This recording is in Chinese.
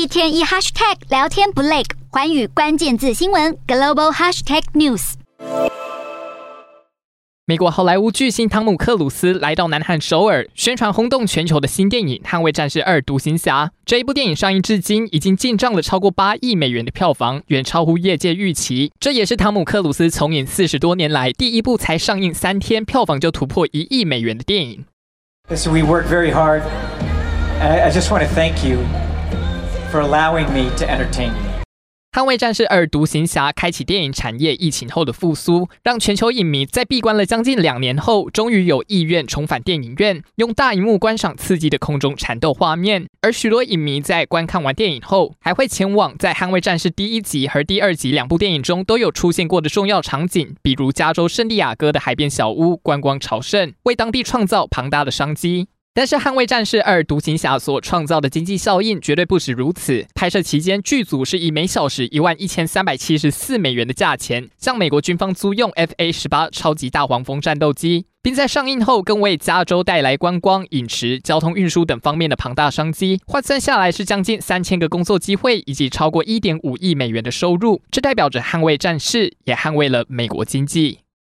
一天一 hashtag 聊天不累，环宇关键字新闻 global hashtag news。美国好莱坞巨星汤姆克鲁斯来到南韩首尔，宣传轰动全球的新电影《捍卫战士二：独行侠》。这一部电影上映至今，已经进账了超过八亿美元的票房，远超乎业界预期。这也是汤姆克鲁斯从影四十多年来第一部才上映三天，票房就突破一亿美元的电影。So we work very hard. I just want to thank you for allowing me to entertain you.《捍卫战士二：独行侠》开启电影产业疫情后的复苏，让全球影迷在闭关了将近两年后，终于有意愿重返电影院，用大荧幕观赏刺激的空中缠斗画面。而许多影迷在观看完电影后，还会前往在《捍卫战士》第一集和第二集两部电影中都有出现过的重要场景，比如加州圣地亚哥的海边小屋，观光朝圣，为当地创造庞大的商机。但是，《捍卫战士二：独行侠》所创造的经济效应绝对不止如此。拍摄期间，剧组是以每小时一万一千三百七十四美元的价钱，向美国军方租用 F/A 十八超级大黄蜂战斗机，并在上映后更为加州带来观光、饮食、交通运输等方面的庞大商机。换算下来是将近三千个工作机会，以及超过一点五亿美元的收入。这代表着《捍卫战士》也捍卫了美国经济。